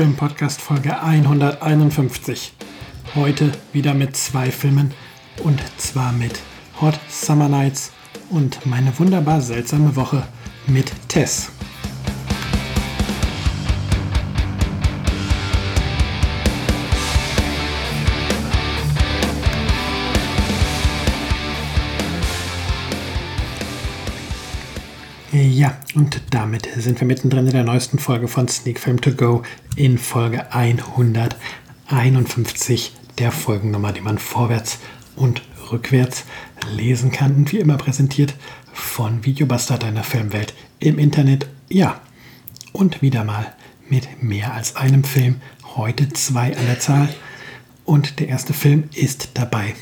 Film Podcast Folge 151. Heute wieder mit zwei Filmen und zwar mit Hot Summer Nights und meine wunderbar seltsame Woche mit Tess. Ja, und damit sind wir mittendrin in der neuesten Folge von Sneak Film To Go in Folge 151 der Folgennummer, die man vorwärts und rückwärts lesen kann. Und wie immer präsentiert von Videobuster deiner Filmwelt im Internet. Ja, und wieder mal mit mehr als einem Film. Heute zwei an der Zahl. Und der erste Film ist dabei.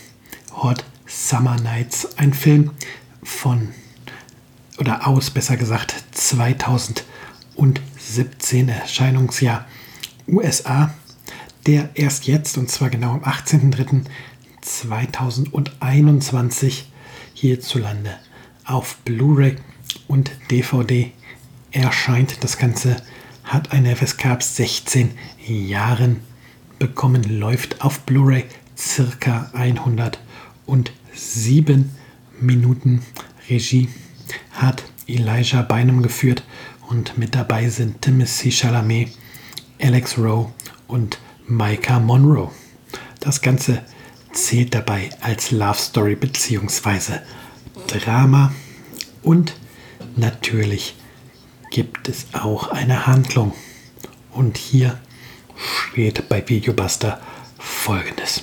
Hot Summer Nights. Ein Film von oder aus, besser gesagt, 2017 Erscheinungsjahr USA, der erst jetzt, und zwar genau am 18.03.2021 hierzulande auf Blu-ray und DVD erscheint. Das Ganze hat eine FSK ab 16 Jahren bekommen, läuft auf Blu-ray circa 107 Minuten Regie hat Elijah Bynum geführt und mit dabei sind Timothy Chalamet, Alex Rowe und Micah Monroe. Das Ganze zählt dabei als Love Story bzw. Drama und natürlich gibt es auch eine Handlung. Und hier steht bei Videobuster folgendes.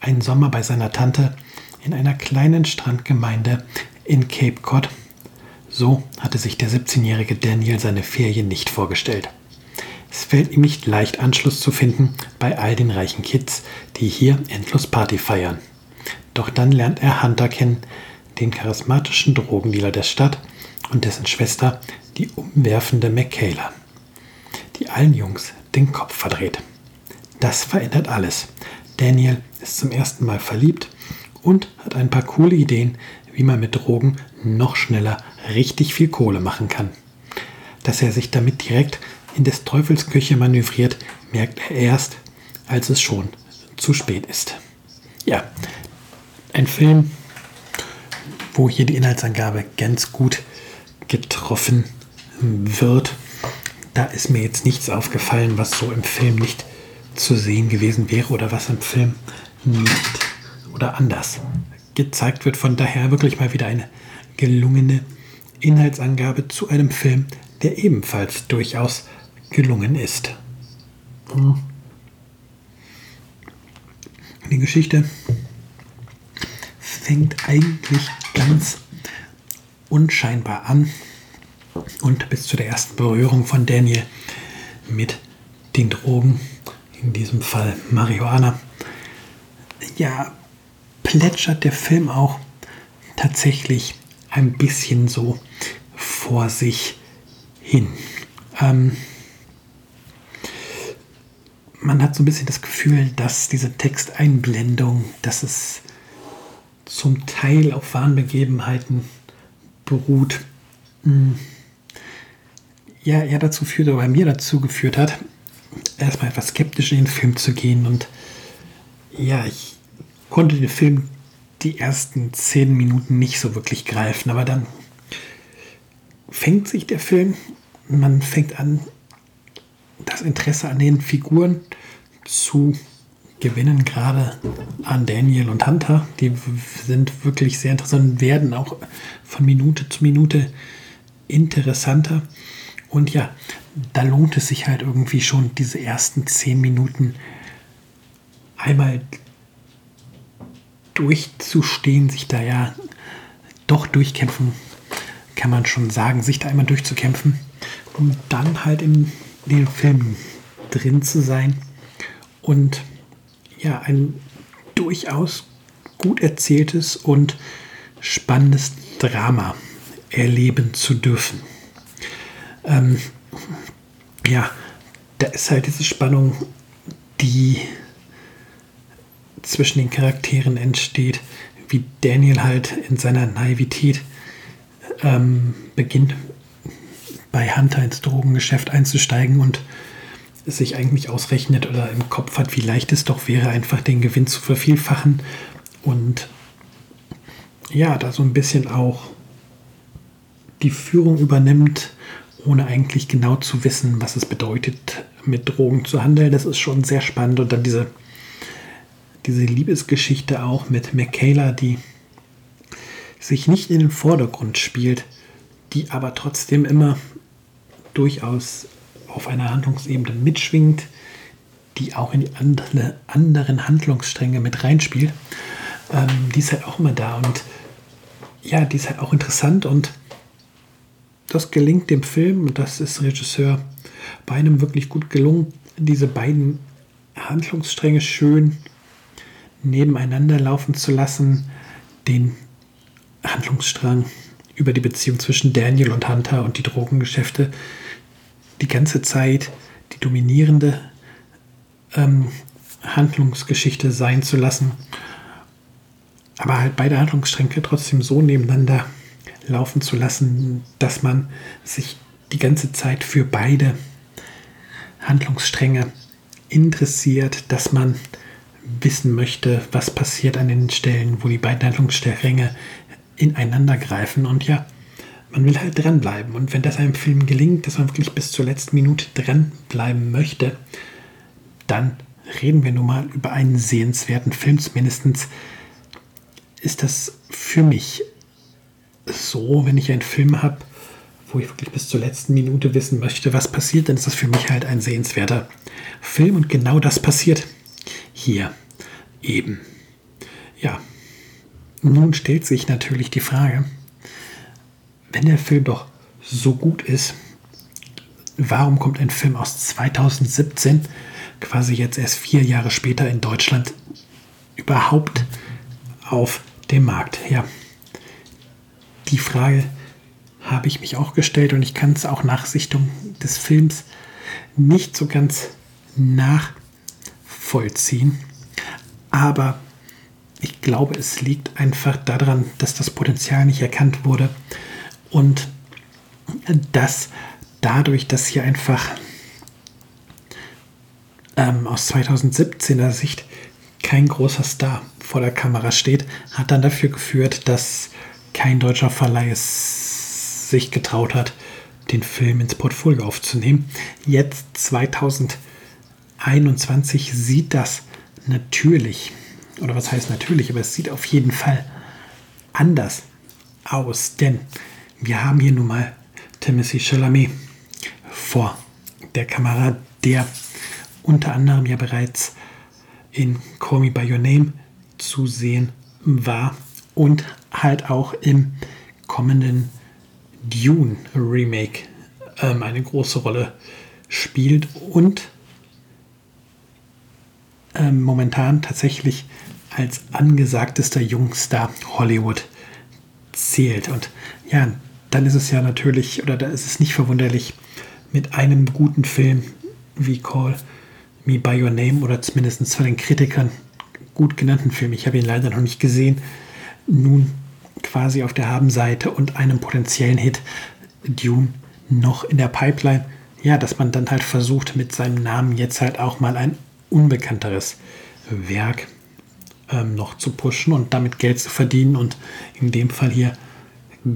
Ein Sommer bei seiner Tante in einer kleinen Strandgemeinde in Cape Cod. So hatte sich der 17-jährige Daniel seine Ferien nicht vorgestellt. Es fällt ihm nicht leicht, Anschluss zu finden bei all den reichen Kids, die hier endlos Party feiern. Doch dann lernt er Hunter kennen, den charismatischen Drogendealer der Stadt und dessen Schwester, die umwerfende Michaela, die allen Jungs den Kopf verdreht. Das verändert alles. Daniel ist zum ersten Mal verliebt und hat ein paar coole Ideen, wie man mit Drogen noch schneller richtig viel Kohle machen kann. Dass er sich damit direkt in des Teufels Küche manövriert, merkt er erst, als es schon zu spät ist. Ja, ein Film, wo hier die Inhaltsangabe ganz gut getroffen wird. Da ist mir jetzt nichts aufgefallen, was so im Film nicht zu sehen gewesen wäre oder was im Film nicht oder anders gezeigt wird. Von daher wirklich mal wieder eine gelungene Inhaltsangabe zu einem Film, der ebenfalls durchaus gelungen ist. Die Geschichte fängt eigentlich ganz unscheinbar an und bis zu der ersten Berührung von Daniel mit den Drogen, in diesem Fall Marihuana, ja, plätschert der Film auch tatsächlich ein bisschen so vor sich hin. Ähm, man hat so ein bisschen das Gefühl, dass diese Texteinblendung, dass es zum Teil auf wahren Begebenheiten beruht, hm, ja, eher dazu führt oder bei mir dazu geführt hat, erstmal etwas skeptisch in den Film zu gehen und ja, ich konnte den Film die ersten zehn Minuten nicht so wirklich greifen, aber dann fängt sich der Film, man fängt an, das Interesse an den Figuren zu gewinnen, gerade an Daniel und Hunter. Die sind wirklich sehr interessant und werden auch von Minute zu Minute interessanter. Und ja, da lohnt es sich halt irgendwie schon, diese ersten zehn Minuten einmal durchzustehen, sich da ja doch durchkämpfen, kann man schon sagen, sich da einmal durchzukämpfen, um dann halt in den Film drin zu sein und ja, ein durchaus gut erzähltes und spannendes Drama erleben zu dürfen. Ähm, ja, da ist halt diese Spannung, die zwischen den Charakteren entsteht, wie Daniel halt in seiner Naivität ähm, beginnt, bei Hunter ins Drogengeschäft einzusteigen und sich eigentlich ausrechnet oder im Kopf hat, wie leicht es doch wäre, einfach den Gewinn zu vervielfachen und ja, da so ein bisschen auch die Führung übernimmt, ohne eigentlich genau zu wissen, was es bedeutet, mit Drogen zu handeln. Das ist schon sehr spannend. Und dann diese, diese Liebesgeschichte auch mit Michaela, die sich nicht in den Vordergrund spielt, die aber trotzdem immer durchaus auf einer Handlungsebene mitschwingt, die auch in die andere, anderen Handlungsstränge mit reinspielt. Ähm, die ist halt auch immer da und ja, die ist halt auch interessant und das gelingt dem Film und das ist Regisseur bei einem wirklich gut gelungen, diese beiden Handlungsstränge schön nebeneinander laufen zu lassen, den Handlungsstrang über die Beziehung zwischen Daniel und Hunter und die Drogengeschäfte die ganze Zeit die dominierende ähm, Handlungsgeschichte sein zu lassen, aber halt beide Handlungsstränge trotzdem so nebeneinander laufen zu lassen, dass man sich die ganze Zeit für beide Handlungsstränge interessiert, dass man wissen möchte, was passiert an den Stellen, wo die beiden Handlungsstränge ineinander greifen. Und ja, man will halt dranbleiben. Und wenn das einem Film gelingt, dass man wirklich bis zur letzten Minute dranbleiben möchte, dann reden wir nun mal über einen sehenswerten Film. Mindestens ist das für mich so, wenn ich einen Film habe, wo ich wirklich bis zur letzten Minute wissen möchte, was passiert, dann ist das für mich halt ein sehenswerter Film. Und genau das passiert hier eben. Ja, nun stellt sich natürlich die Frage, wenn der Film doch so gut ist, warum kommt ein Film aus 2017, quasi jetzt erst vier Jahre später in Deutschland, überhaupt auf dem Markt? Ja, die Frage habe ich mich auch gestellt und ich kann es auch nach Sichtung des Films nicht so ganz nachvollziehen. Aber ich glaube, es liegt einfach daran, dass das Potenzial nicht erkannt wurde und dass dadurch, dass hier einfach ähm, aus 2017er Sicht kein großer Star vor der Kamera steht, hat dann dafür geführt, dass kein deutscher Verleih es sich getraut hat, den Film ins Portfolio aufzunehmen. Jetzt 2021 sieht das natürlich, oder was heißt natürlich, aber es sieht auf jeden Fall anders aus, denn wir haben hier nun mal Timothy Chalamet vor der Kamera, der unter anderem ja bereits in Call Me By Your Name zu sehen war und halt auch im kommenden Dune Remake ähm, eine große Rolle spielt und ähm, momentan tatsächlich als angesagtester Jungstar Hollywood zählt. Und ja, dann ist es ja natürlich, oder da ist es nicht verwunderlich, mit einem guten Film wie Call Me By Your Name oder zumindest von den Kritikern gut genannten Film, ich habe ihn leider noch nicht gesehen, nun quasi auf der Habenseite und einem potenziellen Hit Dune noch in der Pipeline. Ja, dass man dann halt versucht, mit seinem Namen jetzt halt auch mal ein unbekannteres Werk ähm, noch zu pushen und damit Geld zu verdienen. Und in dem Fall hier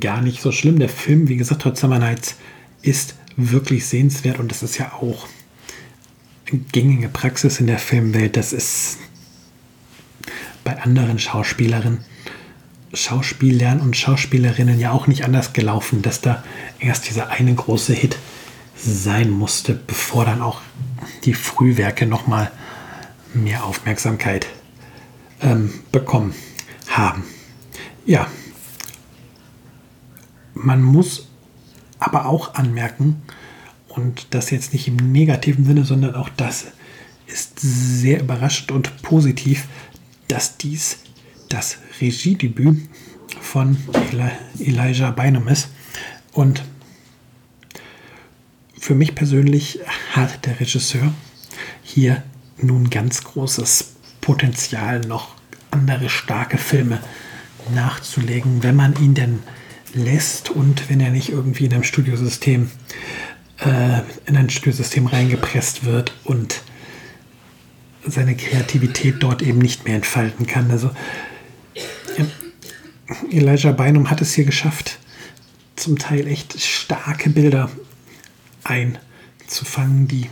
gar nicht so schlimm. Der Film, wie gesagt, trotz Nights ist wirklich sehenswert und das ist ja auch gängige Praxis in der Filmwelt. Das ist bei anderen Schauspielerinnen Schauspielern und Schauspielerinnen ja auch nicht anders gelaufen, dass da erst dieser eine große Hit sein musste, bevor dann auch die Frühwerke nochmal mehr Aufmerksamkeit ähm, bekommen. haben. Ja, man muss aber auch anmerken, und das jetzt nicht im negativen Sinne, sondern auch das ist sehr überraschend und positiv, dass dies das Regiedebüt von Eli Elijah Bynum ist. Und für mich persönlich hat der Regisseur hier nun ganz großes Potenzial, noch andere starke Filme nachzulegen, wenn man ihn denn lässt und wenn er nicht irgendwie in einem Studiosystem äh, in ein Studiosystem reingepresst wird und seine Kreativität dort eben nicht mehr entfalten kann. Also Elijah Bynum hat es hier geschafft, zum Teil echt starke Bilder einzufangen, die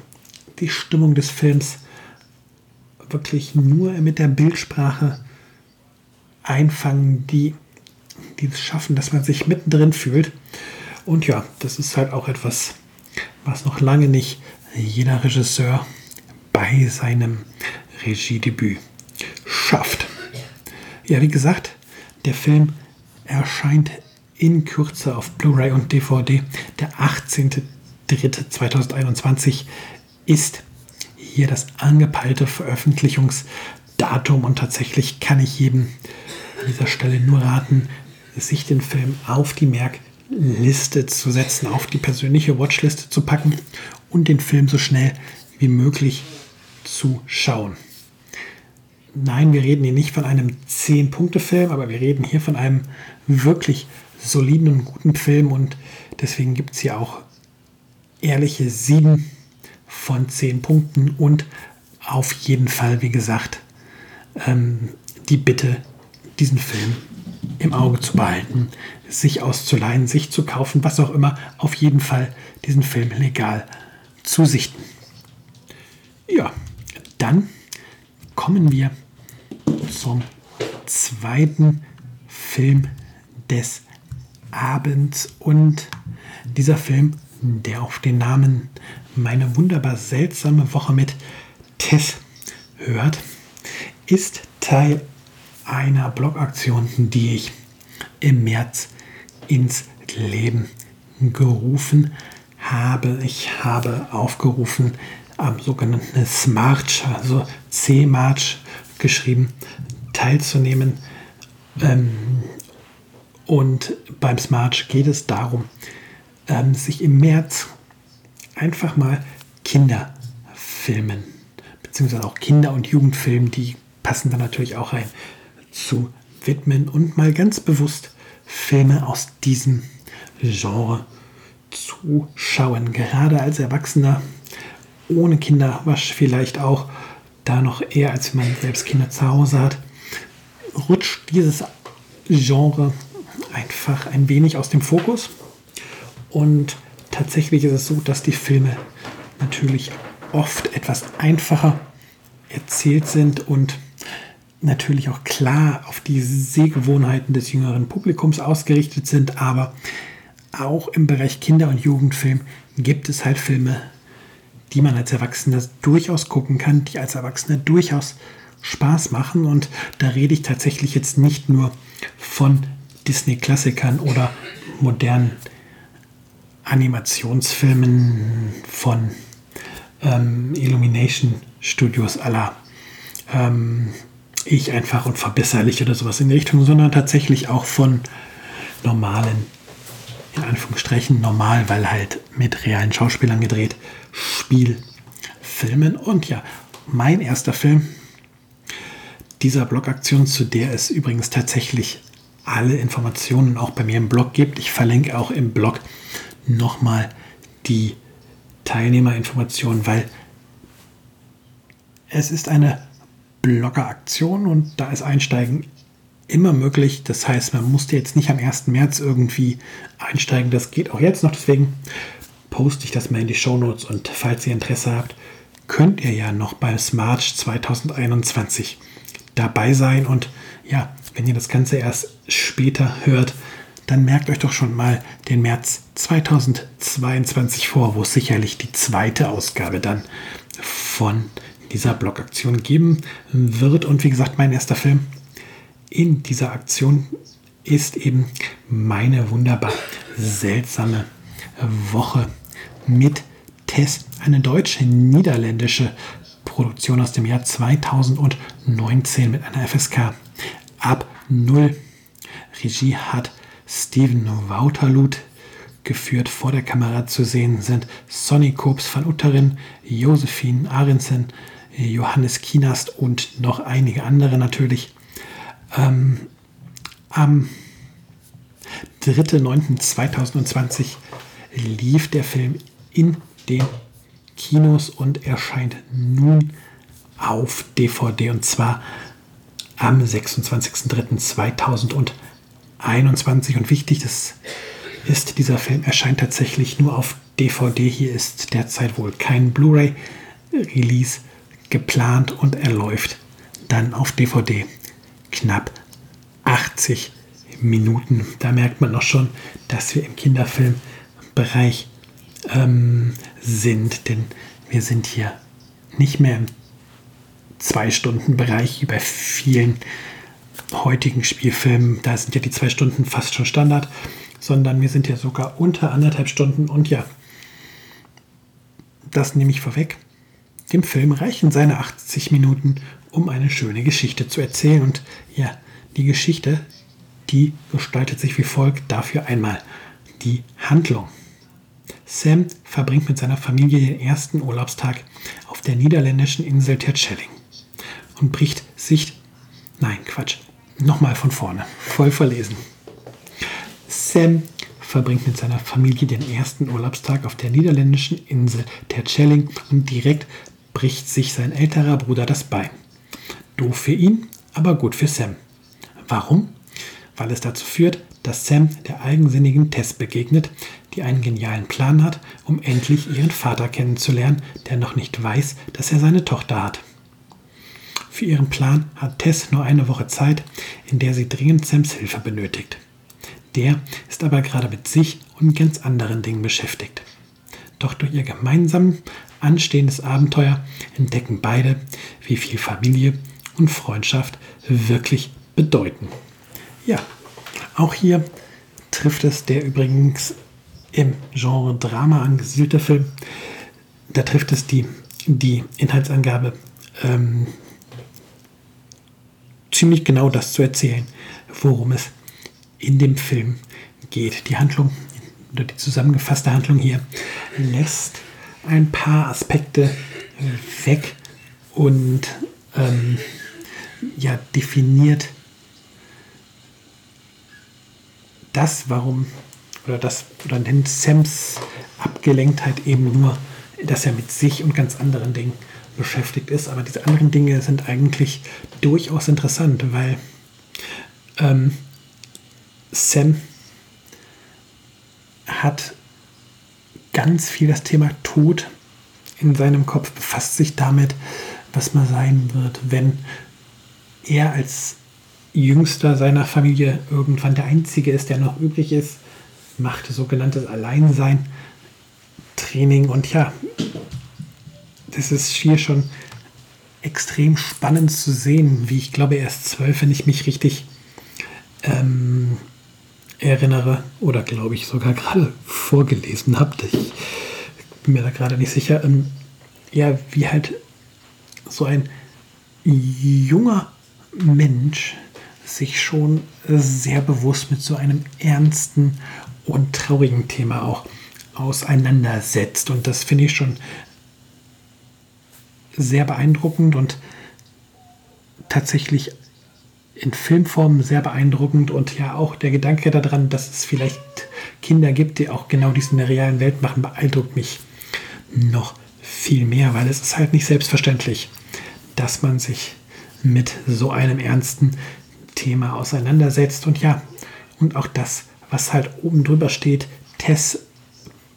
die Stimmung des Films wirklich nur mit der Bildsprache einfangen, die, die es schaffen, dass man sich mittendrin fühlt. Und ja, das ist halt auch etwas, was noch lange nicht jeder Regisseur bei seinem Regiedebüt schafft. Ja, wie gesagt, der Film erscheint in Kürze auf Blu-ray und DVD. Der 18.03.2021 ist hier das angepeilte Veröffentlichungsdatum und tatsächlich kann ich jedem an dieser Stelle nur raten, sich den Film auf die Merkliste zu setzen, auf die persönliche Watchliste zu packen und den Film so schnell wie möglich zu schauen. Nein, wir reden hier nicht von einem 10-Punkte-Film, aber wir reden hier von einem wirklich soliden und guten Film und deswegen gibt es hier auch ehrliche 7 von 10 Punkten und auf jeden Fall, wie gesagt, ähm, die Bitte, diesen Film im Auge zu behalten, sich auszuleihen, sich zu kaufen, was auch immer, auf jeden Fall diesen Film legal zu sichten. Ja, dann kommen wir zum zweiten Film des Abends und dieser Film, der auf den Namen Meine wunderbar seltsame Woche mit Tess hört, ist Teil einer Blogaktion, die ich im März ins Leben gerufen habe. Ich habe aufgerufen am sogenannten Smarch, also C-March geschrieben, teilzunehmen. Ähm, und beim Smarch geht es darum, ähm, sich im März einfach mal Kinderfilmen, beziehungsweise auch Kinder- und Jugendfilmen, die passen da natürlich auch rein, zu widmen und mal ganz bewusst Filme aus diesem Genre zu schauen. Gerade als Erwachsener ohne Kinder, was vielleicht auch da noch eher, als man selbst Kinder zu Hause hat, rutscht dieses Genre einfach ein wenig aus dem Fokus. Und tatsächlich ist es so, dass die Filme natürlich oft etwas einfacher erzählt sind und natürlich auch klar auf die Sehgewohnheiten des jüngeren Publikums ausgerichtet sind, aber auch im Bereich Kinder- und Jugendfilm gibt es halt Filme, die man als Erwachsener durchaus gucken kann, die als Erwachsener durchaus Spaß machen. Und da rede ich tatsächlich jetzt nicht nur von Disney-Klassikern oder modernen Animationsfilmen von ähm, Illumination Studios aller ähm, Ich einfach und verbesserlich oder sowas in die Richtung, sondern tatsächlich auch von normalen, in Anführungsstrichen normal, weil halt mit realen Schauspielern gedreht, Spielfilmen. Und ja, mein erster Film dieser Blogaktion, zu der es übrigens tatsächlich alle Informationen auch bei mir im Blog gibt. Ich verlinke auch im Blog nochmal die Teilnehmerinformationen, weil es ist eine Bloggeraktion und da ist Einsteigen immer möglich. Das heißt, man musste jetzt nicht am 1. März irgendwie einsteigen. Das geht auch jetzt noch. Deswegen poste ich das mal in die Show Notes und falls ihr Interesse habt, könnt ihr ja noch beim Smart 2021 dabei sein und ja, wenn ihr das Ganze erst später hört, dann merkt euch doch schon mal den März 2022 vor, wo es sicherlich die zweite Ausgabe dann von dieser Blogaktion geben wird. Und wie gesagt, mein erster Film in dieser Aktion ist eben meine wunderbar seltsame Woche mit Tess, eine deutsche niederländische Produktion aus dem Jahr 2019 mit einer FSK ab 0. Regie hat Steven Wouterlut geführt. Vor der Kamera zu sehen sind Sonny Koops van Utteren, Josephine Arensen, Johannes Kienast und noch einige andere natürlich. Ähm, am 3.9.2020 lief der Film in den Kinos und erscheint nun auf DVD und zwar am 26.03.2021. Und wichtig das ist, dieser Film erscheint tatsächlich nur auf DVD. Hier ist derzeit wohl kein Blu-ray-Release geplant und er läuft dann auf DVD knapp 80 Minuten. Da merkt man auch schon, dass wir im Kinderfilmbereich ähm, sind, denn wir sind hier nicht mehr im Zwei-Stunden-Bereich wie bei vielen heutigen Spielfilmen. Da sind ja die zwei Stunden fast schon Standard, sondern wir sind ja sogar unter anderthalb Stunden und ja, das nehme ich vorweg. Dem Film reichen seine 80 Minuten, um eine schöne Geschichte zu erzählen. Und ja, die Geschichte, die gestaltet sich wie folgt. Dafür einmal die Handlung. Sam verbringt mit seiner Familie den ersten Urlaubstag auf der niederländischen Insel Terschelling und bricht sich. Nein, Quatsch. Nochmal von vorne. Voll verlesen. Sam verbringt mit seiner Familie den ersten Urlaubstag auf der niederländischen Insel Terschelling und direkt bricht sich sein älterer Bruder das Bein. Doof für ihn, aber gut für Sam. Warum? Weil es dazu führt, dass Sam der eigensinnigen Tess begegnet, die einen genialen Plan hat, um endlich ihren Vater kennenzulernen, der noch nicht weiß, dass er seine Tochter hat. Für ihren Plan hat Tess nur eine Woche Zeit, in der sie dringend Sams Hilfe benötigt. Der ist aber gerade mit sich und ganz anderen Dingen beschäftigt. Doch durch ihr gemeinsam anstehendes Abenteuer entdecken beide, wie viel Familie und Freundschaft wirklich bedeuten. Ja, auch hier trifft es der übrigens im Genre Drama angesiedelte Film. Da trifft es die, die Inhaltsangabe ähm, ziemlich genau das zu erzählen, worum es in dem Film geht. Die Handlung oder die zusammengefasste Handlung hier lässt ein paar Aspekte weg und ähm, ja, definiert das, warum, oder das, oder nennt Sams Abgelenktheit eben nur, dass er mit sich und ganz anderen Dingen beschäftigt ist. Aber diese anderen Dinge sind eigentlich durchaus interessant, weil ähm, Sam hat ganz viel das Thema Tod in seinem Kopf, befasst sich damit, was mal sein wird, wenn er als jüngster seiner Familie irgendwann der einzige ist, der noch übrig ist, macht sogenanntes Alleinsein Training und ja, das ist hier schon extrem spannend zu sehen, wie ich glaube, er ist zwölf, wenn ich mich richtig ähm, erinnere oder glaube ich sogar gerade vorgelesen habe. Ich bin mir da gerade nicht sicher. Ähm, ja, wie halt so ein junger Mensch sich schon sehr bewusst mit so einem ernsten und traurigen Thema auch auseinandersetzt. Und das finde ich schon sehr beeindruckend und tatsächlich in Filmform sehr beeindruckend. Und ja auch der Gedanke daran, dass es vielleicht Kinder gibt, die auch genau dies in der realen Welt machen, beeindruckt mich noch viel mehr, weil es ist halt nicht selbstverständlich, dass man sich mit so einem ernsten Thema auseinandersetzt. Und ja, und auch das, was halt oben drüber steht, Tess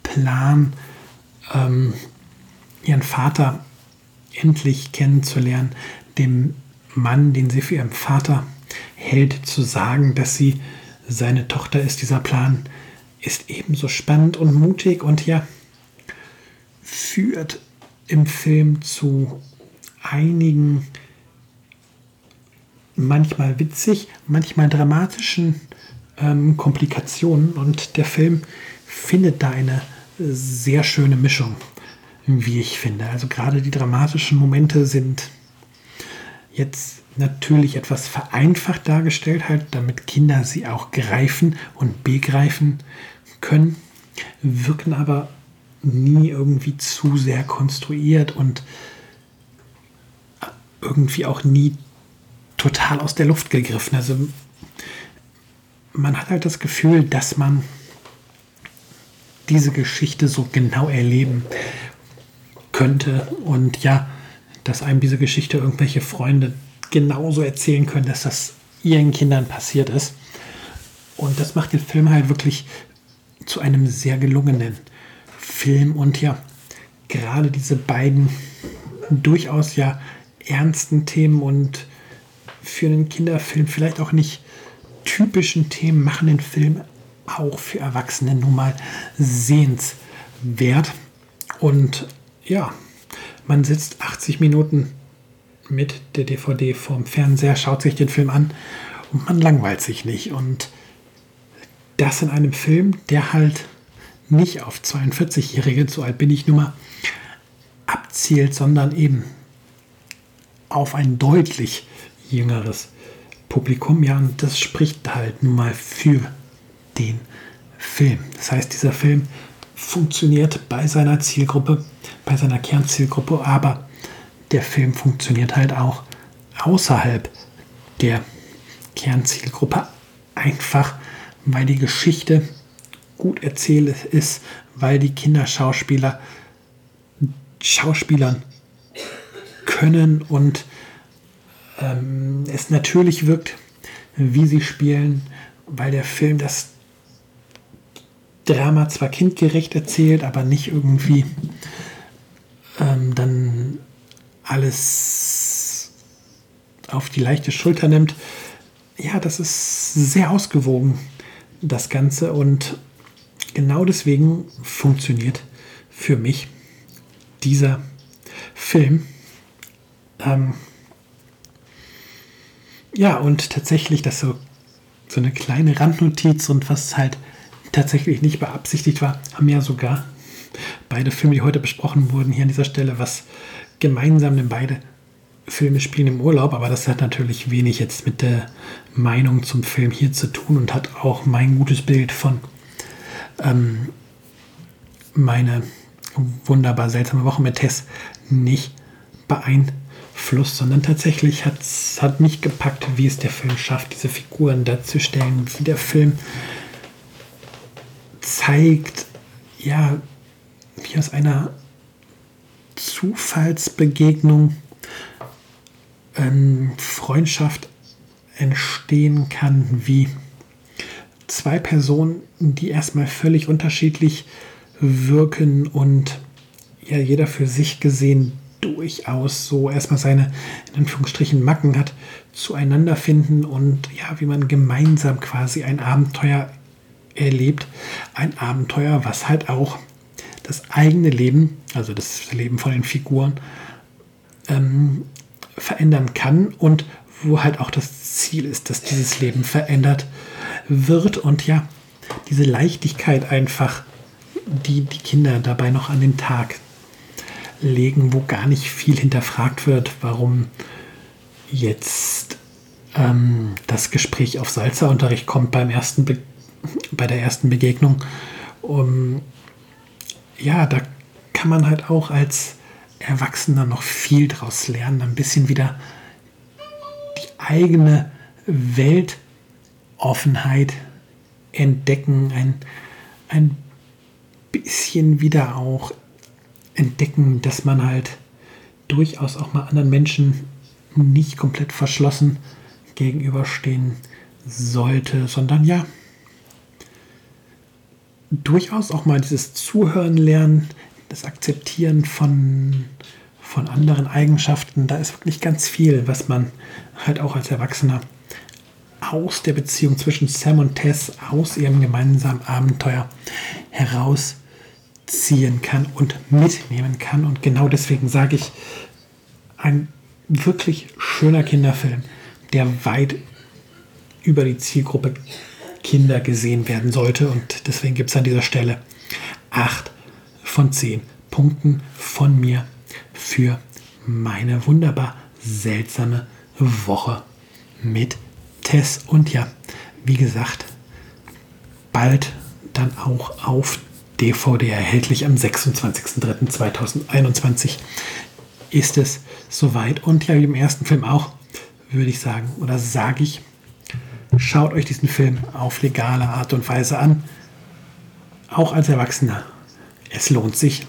Plan, ähm, ihren Vater endlich kennenzulernen, dem Mann, den sie für ihren Vater hält, zu sagen, dass sie seine Tochter ist. Dieser Plan ist ebenso spannend und mutig und ja, führt im Film zu einigen manchmal witzig, manchmal dramatischen ähm, Komplikationen und der Film findet da eine sehr schöne Mischung, wie ich finde. Also gerade die dramatischen Momente sind jetzt natürlich etwas vereinfacht dargestellt, halt, damit Kinder sie auch greifen und begreifen können, wirken aber nie irgendwie zu sehr konstruiert und irgendwie auch nie total aus der Luft gegriffen. Also man hat halt das Gefühl, dass man diese Geschichte so genau erleben könnte und ja, dass einem diese Geschichte irgendwelche Freunde genauso erzählen können, dass das ihren Kindern passiert ist. Und das macht den Film halt wirklich zu einem sehr gelungenen Film. Und ja, gerade diese beiden durchaus ja ernsten Themen und für einen Kinderfilm vielleicht auch nicht typischen Themen machen den Film auch für Erwachsene nun mal sehenswert. Und ja, man sitzt 80 Minuten mit der DVD vorm Fernseher, schaut sich den Film an und man langweilt sich nicht. Und das in einem Film, der halt nicht auf 42-Jährige, so alt bin ich nun mal, abzielt, sondern eben auf ein deutlich jüngeres Publikum. Ja, und das spricht halt nun mal für den Film. Das heißt, dieser Film funktioniert bei seiner Zielgruppe, bei seiner Kernzielgruppe, aber der Film funktioniert halt auch außerhalb der Kernzielgruppe, einfach weil die Geschichte gut erzählt ist, weil die Kinderschauspieler Schauspielern können und ähm, es natürlich wirkt, wie sie spielen, weil der Film das Drama zwar kindgerecht erzählt, aber nicht irgendwie ähm, dann alles auf die leichte Schulter nimmt. Ja, das ist sehr ausgewogen, das Ganze. Und genau deswegen funktioniert für mich dieser Film. Ähm, ja, und tatsächlich, das so, so eine kleine Randnotiz und was halt tatsächlich nicht beabsichtigt war, haben ja sogar beide Filme, die heute besprochen wurden, hier an dieser Stelle was gemeinsam, denn beide Filme spielen im Urlaub, aber das hat natürlich wenig jetzt mit der Meinung zum Film hier zu tun und hat auch mein gutes Bild von ähm, meine wunderbar seltsame Woche mit Tess nicht beeinflusst, sondern tatsächlich hat's, hat mich gepackt, wie es der Film schafft, diese Figuren darzustellen, wie der Film zeigt, ja, wie aus einer Zufallsbegegnung ähm, Freundschaft entstehen kann, wie zwei Personen, die erstmal völlig unterschiedlich wirken und ja, jeder für sich gesehen durchaus so erstmal seine, in Anführungsstrichen, Macken hat, zueinander finden und ja, wie man gemeinsam quasi ein Abenteuer erlebt. Ein Abenteuer, was halt auch das eigene Leben, also das Leben von den Figuren, ähm, verändern kann und wo halt auch das Ziel ist, dass dieses Leben verändert wird und ja, diese Leichtigkeit einfach, die die Kinder dabei noch an den Tag legen, wo gar nicht viel hinterfragt wird, warum jetzt ähm, das Gespräch auf Salzerunterricht kommt beim ersten Be bei der ersten Begegnung. Um, ja, da kann man halt auch als Erwachsener noch viel draus lernen, ein bisschen wieder die eigene Weltoffenheit entdecken, ein, ein bisschen wieder auch entdecken, dass man halt durchaus auch mal anderen Menschen nicht komplett verschlossen gegenüberstehen sollte, sondern ja, durchaus auch mal dieses Zuhören lernen, das Akzeptieren von, von anderen Eigenschaften. Da ist wirklich ganz viel, was man halt auch als Erwachsener aus der Beziehung zwischen Sam und Tess, aus ihrem gemeinsamen Abenteuer herausziehen kann und mitnehmen kann. Und genau deswegen sage ich, ein wirklich schöner Kinderfilm, der weit über die Zielgruppe Kinder gesehen werden sollte. Und deswegen gibt es an dieser Stelle 8 von 10 Punkten von mir für meine wunderbar seltsame Woche mit Tess. Und ja, wie gesagt, bald dann auch auf DVD erhältlich am 26.03.2021 ist es soweit. Und ja, wie im ersten Film auch, würde ich sagen, oder sage ich, schaut euch diesen Film auf legale Art und Weise an. Auch als Erwachsener. Es lohnt sich,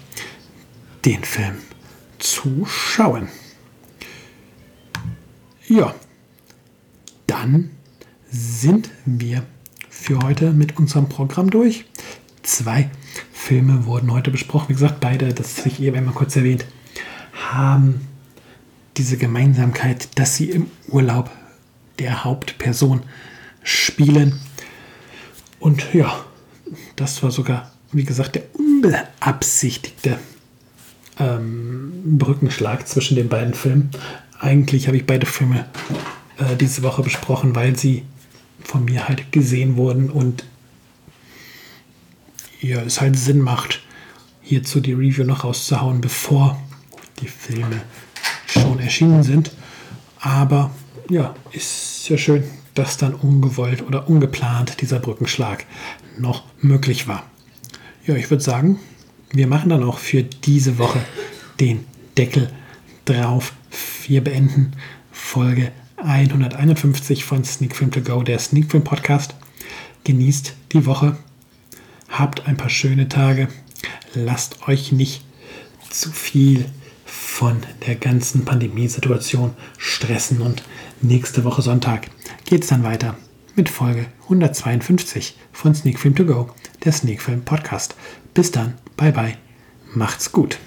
den Film zu schauen. Ja, dann sind wir für heute mit unserem Programm durch. Zwei Filme wurden heute besprochen. Wie gesagt, beide, das habe ich eben einmal kurz erwähnt, haben diese Gemeinsamkeit, dass sie im Urlaub der Hauptperson spielen. Und ja, das war sogar, wie gesagt, der unbeabsichtigte ähm, Brückenschlag zwischen den beiden Filmen. Eigentlich habe ich beide Filme äh, diese Woche besprochen, weil sie von mir halt gesehen wurden und ja, es halt Sinn macht, hierzu die Review noch rauszuhauen, bevor die Filme schon erschienen sind. Aber ja, ist ja schön, dass dann ungewollt oder ungeplant dieser Brückenschlag noch möglich war. Ja, ich würde sagen, wir machen dann auch für diese Woche den Deckel drauf. Wir beenden Folge 151 von Sneak Film To Go, der Sneak Film Podcast. Genießt die Woche, habt ein paar schöne Tage, lasst euch nicht zu viel von der ganzen Pandemiesituation stressen und nächste Woche Sonntag geht es dann weiter mit Folge 152 von Sneak Film To Go, der Sneak Film Podcast. Bis dann, bye bye, macht's gut.